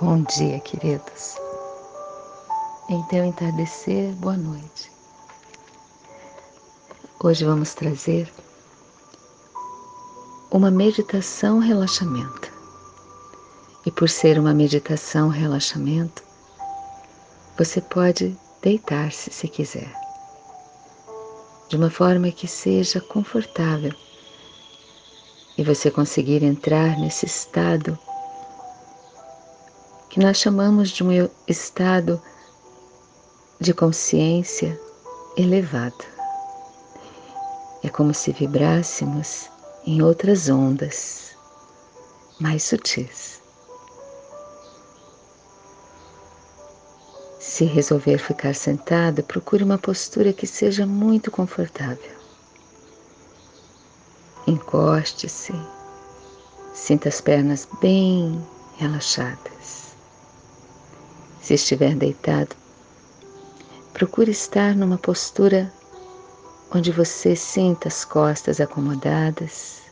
Bom dia, queridos. Em teu entardecer, boa noite. Hoje vamos trazer uma meditação relaxamento. E por ser uma meditação relaxamento, você pode deitar-se se quiser, de uma forma que seja confortável e você conseguir entrar nesse estado que nós chamamos de um estado de consciência elevada. É como se vibrássemos em outras ondas mais sutis. Se resolver ficar sentado, procure uma postura que seja muito confortável. Encoste-se, sinta as pernas bem relaxadas. Se estiver deitado, procure estar numa postura onde você sinta as costas acomodadas,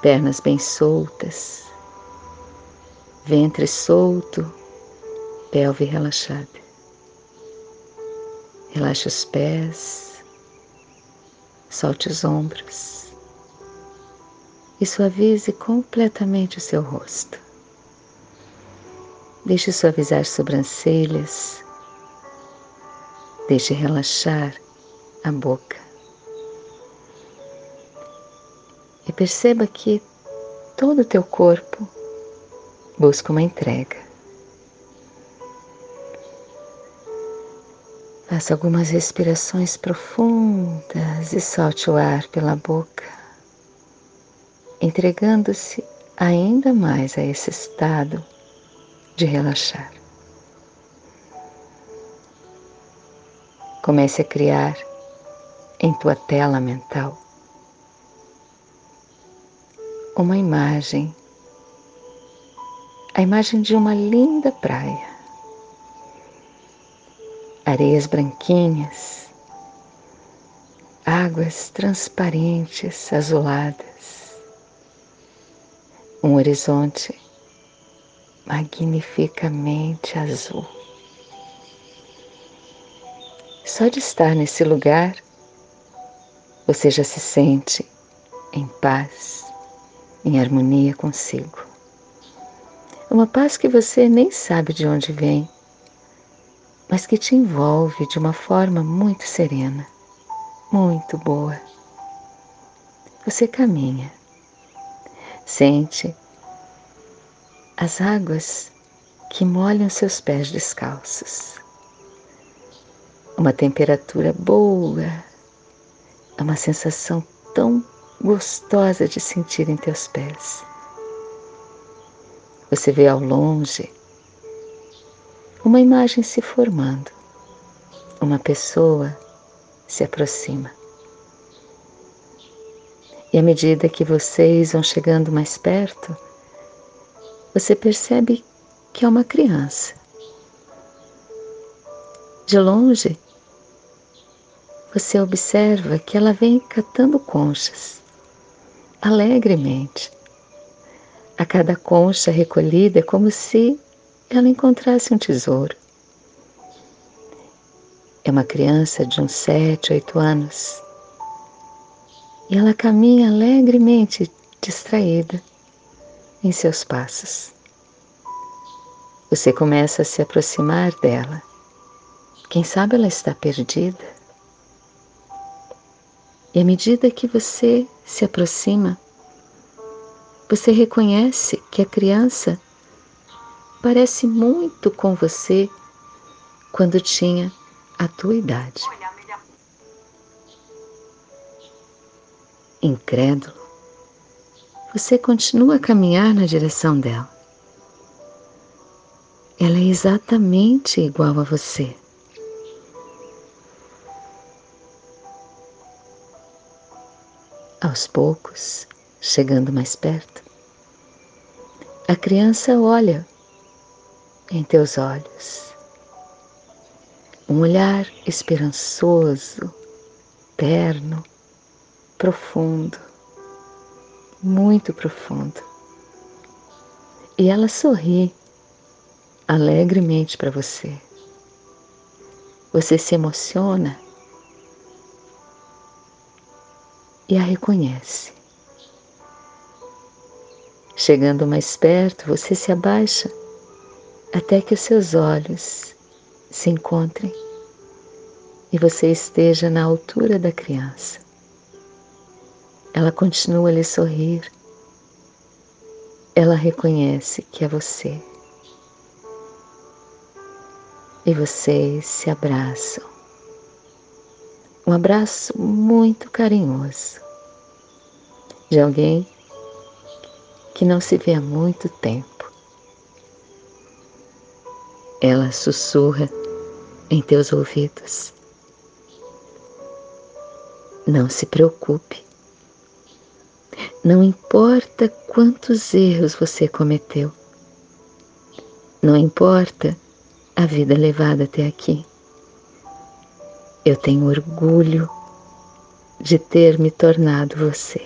pernas bem soltas, ventre solto, pelve relaxada. Relaxe os pés, solte os ombros e suavize completamente o seu rosto. Deixe suavizar sobrancelhas. Deixe relaxar a boca. E perceba que todo o teu corpo busca uma entrega. Faça algumas respirações profundas e solte o ar pela boca, entregando-se ainda mais a esse estado de relaxar. Comece a criar em tua tela mental uma imagem, a imagem de uma linda praia, areias branquinhas, águas transparentes, azuladas, um horizonte magnificamente azul. Só de estar nesse lugar, você já se sente em paz, em harmonia consigo. Uma paz que você nem sabe de onde vem, mas que te envolve de uma forma muito serena, muito boa. Você caminha, sente as águas que molham seus pés descalços. Uma temperatura boa, é uma sensação tão gostosa de sentir em teus pés. Você vê ao longe uma imagem se formando, uma pessoa se aproxima. E à medida que vocês vão chegando mais perto, você percebe que é uma criança. De longe, você observa que ela vem catando conchas, alegremente. A cada concha recolhida é como se ela encontrasse um tesouro. É uma criança de uns sete, oito anos. E ela caminha alegremente, distraída em seus passos. Você começa a se aproximar dela. Quem sabe ela está perdida? E à medida que você se aproxima, você reconhece que a criança parece muito com você quando tinha a tua idade. Incrédulo, você continua a caminhar na direção dela. Ela é exatamente igual a você. Aos poucos, chegando mais perto, a criança olha em teus olhos. Um olhar esperançoso, terno, profundo muito profundo. e ela sorri alegremente para você. Você se emociona e a reconhece. Chegando mais perto, você se abaixa até que os seus olhos se encontrem e você esteja na altura da criança. Ela continua a lhe sorrir. Ela reconhece que é você. E vocês se abraçam. Um abraço muito carinhoso de alguém que não se vê há muito tempo. Ela sussurra em teus ouvidos. Não se preocupe. Não importa quantos erros você cometeu. Não importa a vida levada até aqui. Eu tenho orgulho de ter me tornado você.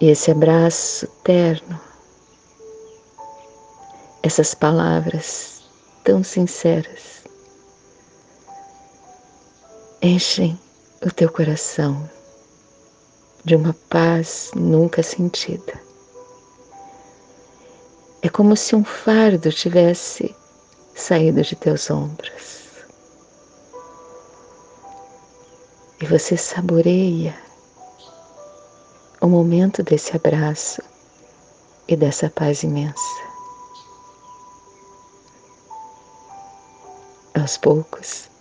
E esse abraço terno, essas palavras tão sinceras, enchem o teu coração de uma paz nunca sentida. É como se um fardo tivesse saído de teus ombros. E você saboreia o momento desse abraço e dessa paz imensa. Aos poucos,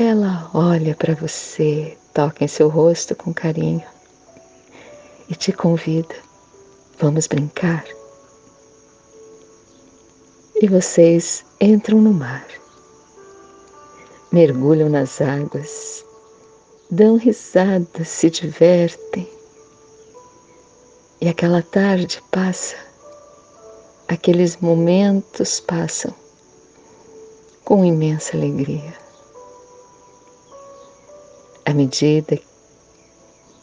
ela olha para você, toca em seu rosto com carinho e te convida. Vamos brincar? E vocês entram no mar, mergulham nas águas, dão risadas, se divertem. E aquela tarde passa, aqueles momentos passam com imensa alegria à medida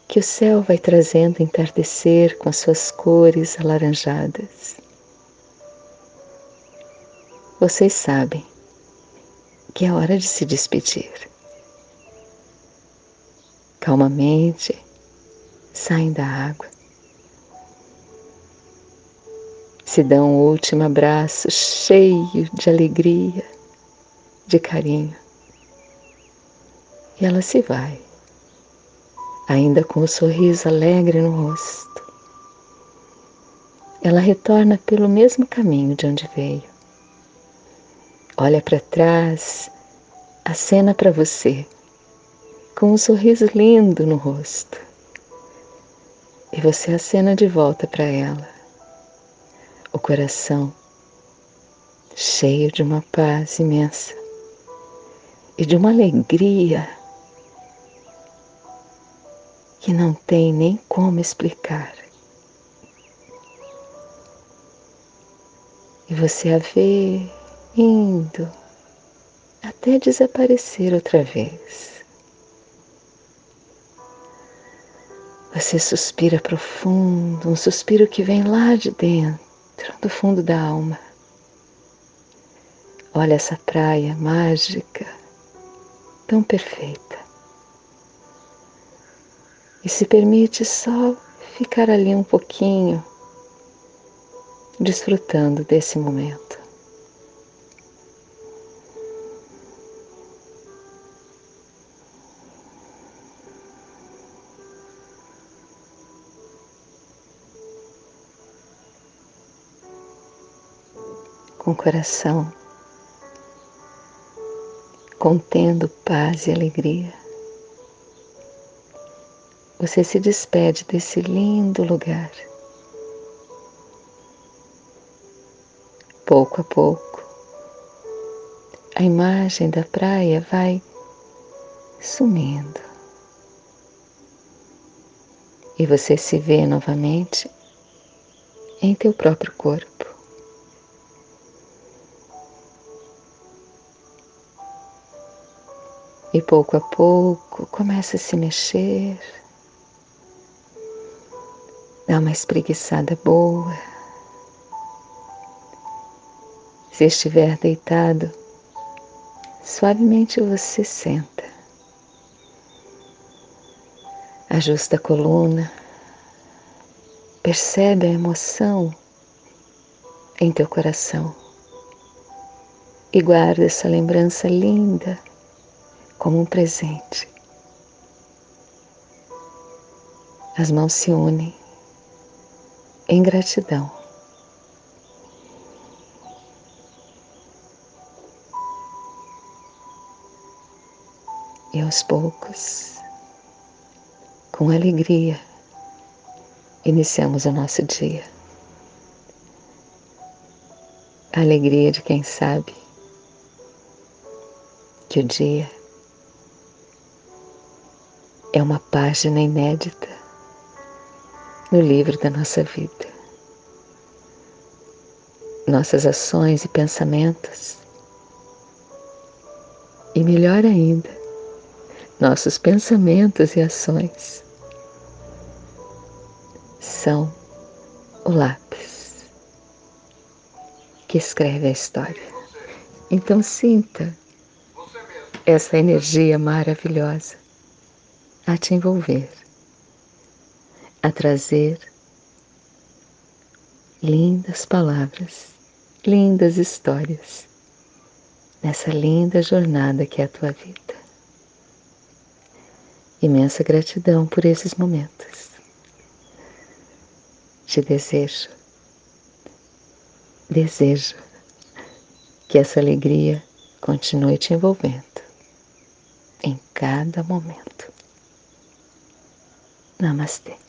que o céu vai trazendo entardecer com as suas cores alaranjadas. Vocês sabem que é hora de se despedir. Calmamente saem da água, se dão um último abraço cheio de alegria, de carinho e ela se vai, ainda com o um sorriso alegre no rosto. Ela retorna pelo mesmo caminho de onde veio. Olha para trás, acena para você, com um sorriso lindo no rosto. E você acena de volta para ela, o coração cheio de uma paz imensa e de uma alegria que não tem nem como explicar. E você a vê indo até desaparecer outra vez. Você suspira profundo, um suspiro que vem lá de dentro, do fundo da alma. Olha essa praia mágica, tão perfeita e se permite só ficar ali um pouquinho, desfrutando desse momento. Com o coração contendo paz e alegria você se despede desse lindo lugar. Pouco a pouco, a imagem da praia vai sumindo. E você se vê novamente em teu próprio corpo. E pouco a pouco começa a se mexer. Dá uma espreguiçada boa. Se estiver deitado, suavemente você senta. Ajusta a coluna. Percebe a emoção em teu coração e guarda essa lembrança linda como um presente. As mãos se unem em gratidão. E aos poucos, com alegria, iniciamos o nosso dia. A alegria de quem sabe que o dia é uma página inédita no livro da nossa vida. Nossas ações e pensamentos, e melhor ainda, nossos pensamentos e ações são o lápis que escreve a história. Então sinta essa energia maravilhosa a te envolver, a trazer lindas palavras, lindas histórias nessa linda jornada que é a tua vida. Imensa gratidão por esses momentos. Te desejo, desejo que essa alegria continue te envolvendo em cada momento. Namastê.